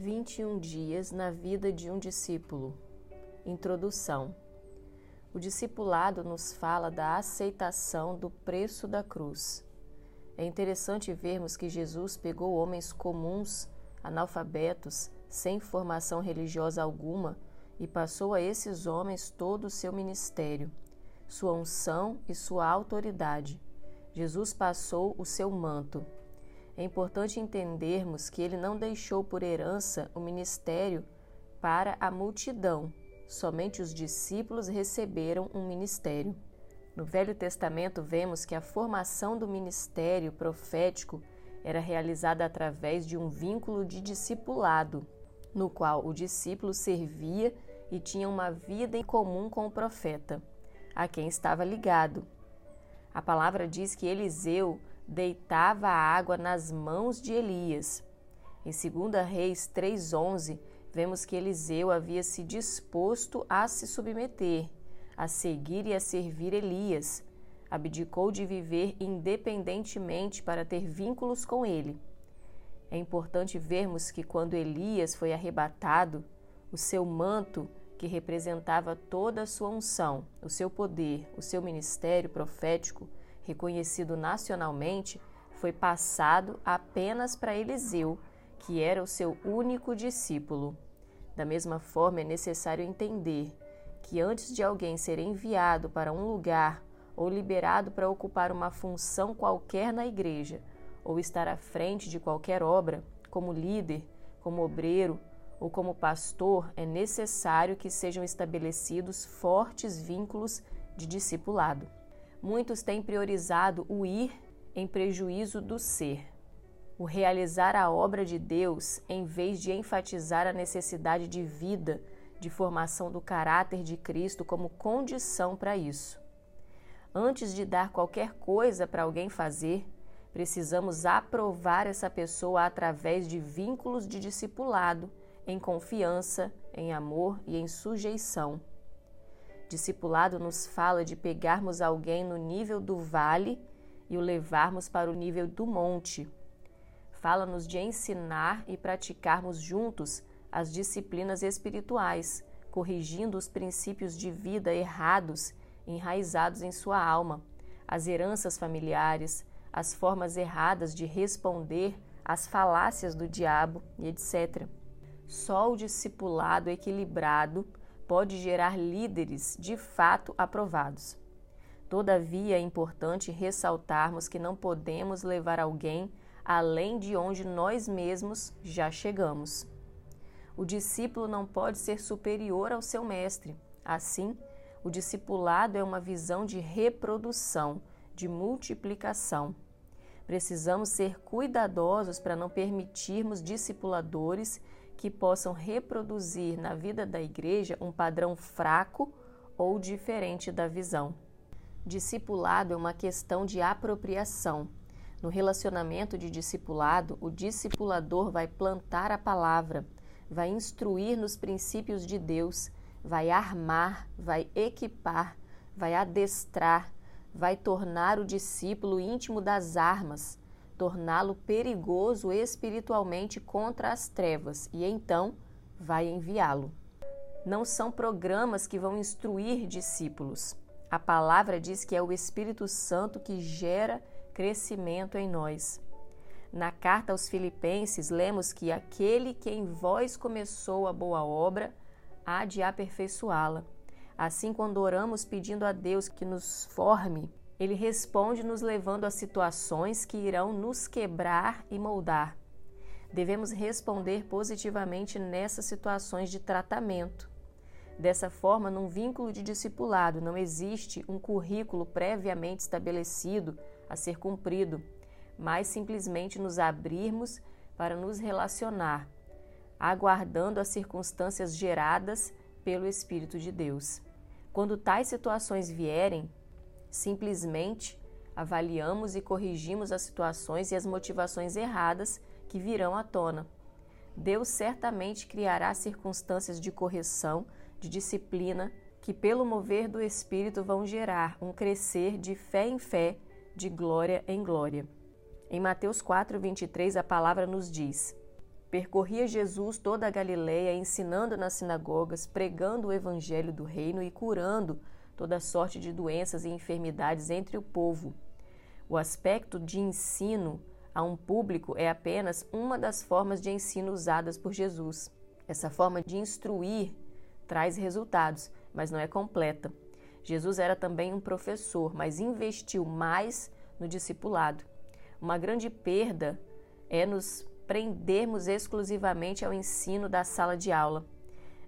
21 dias na vida de um discípulo. Introdução. O discipulado nos fala da aceitação do preço da cruz. É interessante vermos que Jesus pegou homens comuns, analfabetos, sem formação religiosa alguma, e passou a esses homens todo o seu ministério, sua unção e sua autoridade. Jesus passou o seu manto, é importante entendermos que ele não deixou por herança o ministério para a multidão, somente os discípulos receberam um ministério. No Velho Testamento, vemos que a formação do ministério profético era realizada através de um vínculo de discipulado, no qual o discípulo servia e tinha uma vida em comum com o profeta, a quem estava ligado. A palavra diz que Eliseu deitava a água nas mãos de Elias. Em 2 Reis 3,11, vemos que Eliseu havia se disposto a se submeter, a seguir e a servir Elias. Abdicou de viver independentemente para ter vínculos com ele. É importante vermos que quando Elias foi arrebatado, o seu manto, que representava toda a sua unção, o seu poder, o seu ministério profético, reconhecido nacionalmente, foi passado apenas para Eliseu, que era o seu único discípulo. Da mesma forma, é necessário entender que antes de alguém ser enviado para um lugar ou liberado para ocupar uma função qualquer na igreja, ou estar à frente de qualquer obra, como líder, como obreiro ou como pastor, é necessário que sejam estabelecidos fortes vínculos de discipulado muitos têm priorizado o ir em prejuízo do ser, o realizar a obra de Deus em vez de enfatizar a necessidade de vida, de formação do caráter de Cristo como condição para isso. Antes de dar qualquer coisa para alguém fazer, precisamos aprovar essa pessoa através de vínculos de discipulado, em confiança, em amor e em sujeição. Discipulado nos fala de pegarmos alguém no nível do vale e o levarmos para o nível do monte. Fala-nos de ensinar e praticarmos juntos as disciplinas espirituais, corrigindo os princípios de vida errados enraizados em sua alma, as heranças familiares, as formas erradas de responder às falácias do diabo e etc. Só o discipulado equilibrado pode gerar líderes de fato aprovados. Todavia, é importante ressaltarmos que não podemos levar alguém além de onde nós mesmos já chegamos. O discípulo não pode ser superior ao seu mestre. Assim, o discipulado é uma visão de reprodução, de multiplicação. Precisamos ser cuidadosos para não permitirmos discipuladores que possam reproduzir na vida da igreja um padrão fraco ou diferente da visão. Discipulado é uma questão de apropriação. No relacionamento de discipulado, o discipulador vai plantar a palavra, vai instruir nos princípios de Deus, vai armar, vai equipar, vai adestrar, vai tornar o discípulo íntimo das armas, torná-lo perigoso espiritualmente contra as trevas e então vai enviá-lo. Não são programas que vão instruir discípulos. A palavra diz que é o Espírito Santo que gera crescimento em nós. Na carta aos Filipenses, lemos que aquele que em vós começou a boa obra há de aperfeiçoá-la. Assim, quando oramos pedindo a Deus que nos forme ele responde nos levando a situações que irão nos quebrar e moldar. Devemos responder positivamente nessas situações de tratamento. Dessa forma, num vínculo de discipulado não existe um currículo previamente estabelecido a ser cumprido, mas simplesmente nos abrirmos para nos relacionar, aguardando as circunstâncias geradas pelo Espírito de Deus. Quando tais situações vierem, Simplesmente avaliamos e corrigimos as situações e as motivações erradas que virão à tona. Deus certamente criará circunstâncias de correção, de disciplina, que, pelo mover do Espírito, vão gerar um crescer de fé em fé, de glória em glória. Em Mateus 4, 23, a palavra nos diz: Percorria Jesus toda a Galiléia, ensinando nas sinagogas, pregando o evangelho do reino e curando toda sorte de doenças e enfermidades entre o povo. O aspecto de ensino a um público é apenas uma das formas de ensino usadas por Jesus. Essa forma de instruir traz resultados, mas não é completa. Jesus era também um professor, mas investiu mais no discipulado. Uma grande perda é nos prendermos exclusivamente ao ensino da sala de aula.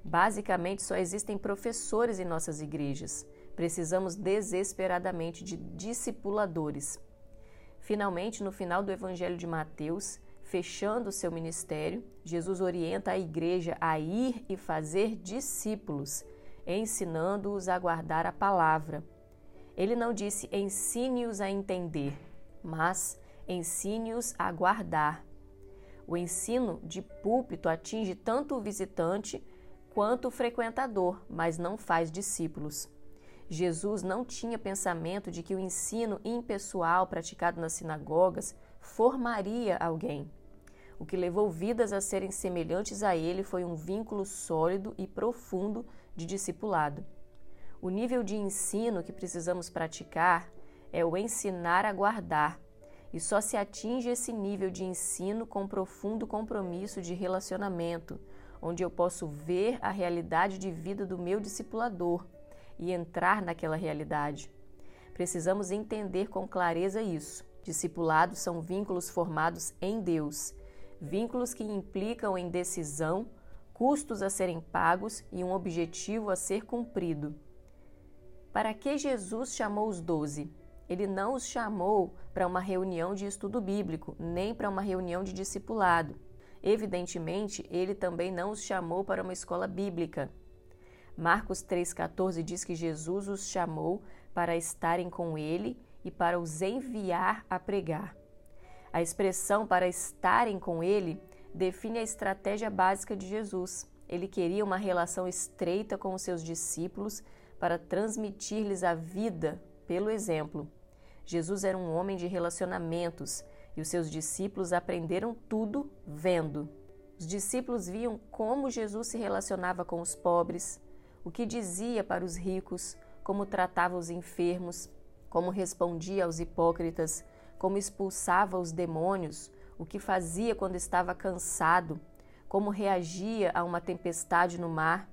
Basicamente, só existem professores em nossas igrejas. Precisamos desesperadamente de discipuladores. Finalmente, no final do Evangelho de Mateus, fechando seu ministério, Jesus orienta a igreja a ir e fazer discípulos, ensinando-os a guardar a palavra. Ele não disse ensine-os a entender, mas ensine-os a guardar. O ensino de púlpito atinge tanto o visitante quanto o frequentador, mas não faz discípulos. Jesus não tinha pensamento de que o ensino impessoal praticado nas sinagogas formaria alguém. O que levou vidas a serem semelhantes a ele foi um vínculo sólido e profundo de discipulado. O nível de ensino que precisamos praticar é o ensinar a guardar, e só se atinge esse nível de ensino com profundo compromisso de relacionamento, onde eu posso ver a realidade de vida do meu discipulador e entrar naquela realidade. Precisamos entender com clareza isso. Discipulados são vínculos formados em Deus, vínculos que implicam em decisão, custos a serem pagos e um objetivo a ser cumprido. Para que Jesus chamou os doze? Ele não os chamou para uma reunião de estudo bíblico, nem para uma reunião de discipulado. Evidentemente, ele também não os chamou para uma escola bíblica. Marcos 3,14 diz que Jesus os chamou para estarem com ele e para os enviar a pregar. A expressão para estarem com ele define a estratégia básica de Jesus. Ele queria uma relação estreita com os seus discípulos para transmitir-lhes a vida pelo exemplo. Jesus era um homem de relacionamentos e os seus discípulos aprenderam tudo vendo. Os discípulos viam como Jesus se relacionava com os pobres, o que dizia para os ricos, como tratava os enfermos, como respondia aos hipócritas, como expulsava os demônios, o que fazia quando estava cansado, como reagia a uma tempestade no mar,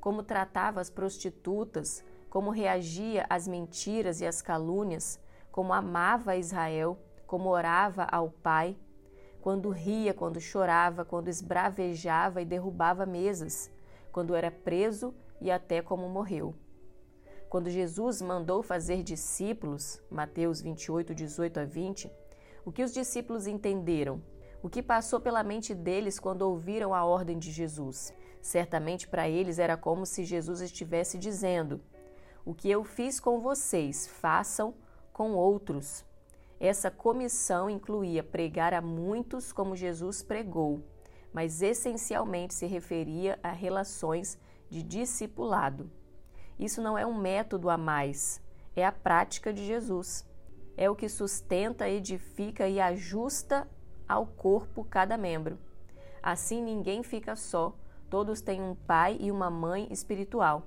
como tratava as prostitutas, como reagia às mentiras e às calúnias, como amava Israel, como orava ao Pai, quando ria, quando chorava, quando esbravejava e derrubava mesas, quando era preso e até como morreu. Quando Jesus mandou fazer discípulos, Mateus 28, 18 a 20, o que os discípulos entenderam? O que passou pela mente deles quando ouviram a ordem de Jesus? Certamente para eles era como se Jesus estivesse dizendo: O que eu fiz com vocês, façam com outros. Essa comissão incluía pregar a muitos como Jesus pregou, mas essencialmente se referia a relações de discipulado. Isso não é um método a mais, é a prática de Jesus. É o que sustenta, edifica e ajusta ao corpo cada membro. Assim ninguém fica só, todos têm um pai e uma mãe espiritual.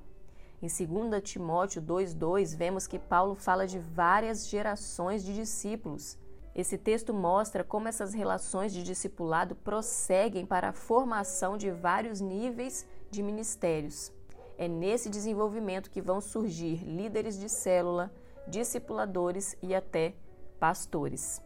Em 2 Timóteo 2,2, vemos que Paulo fala de várias gerações de discípulos. Esse texto mostra como essas relações de discipulado prosseguem para a formação de vários níveis de ministérios. É nesse desenvolvimento que vão surgir líderes de célula, discipuladores e até pastores.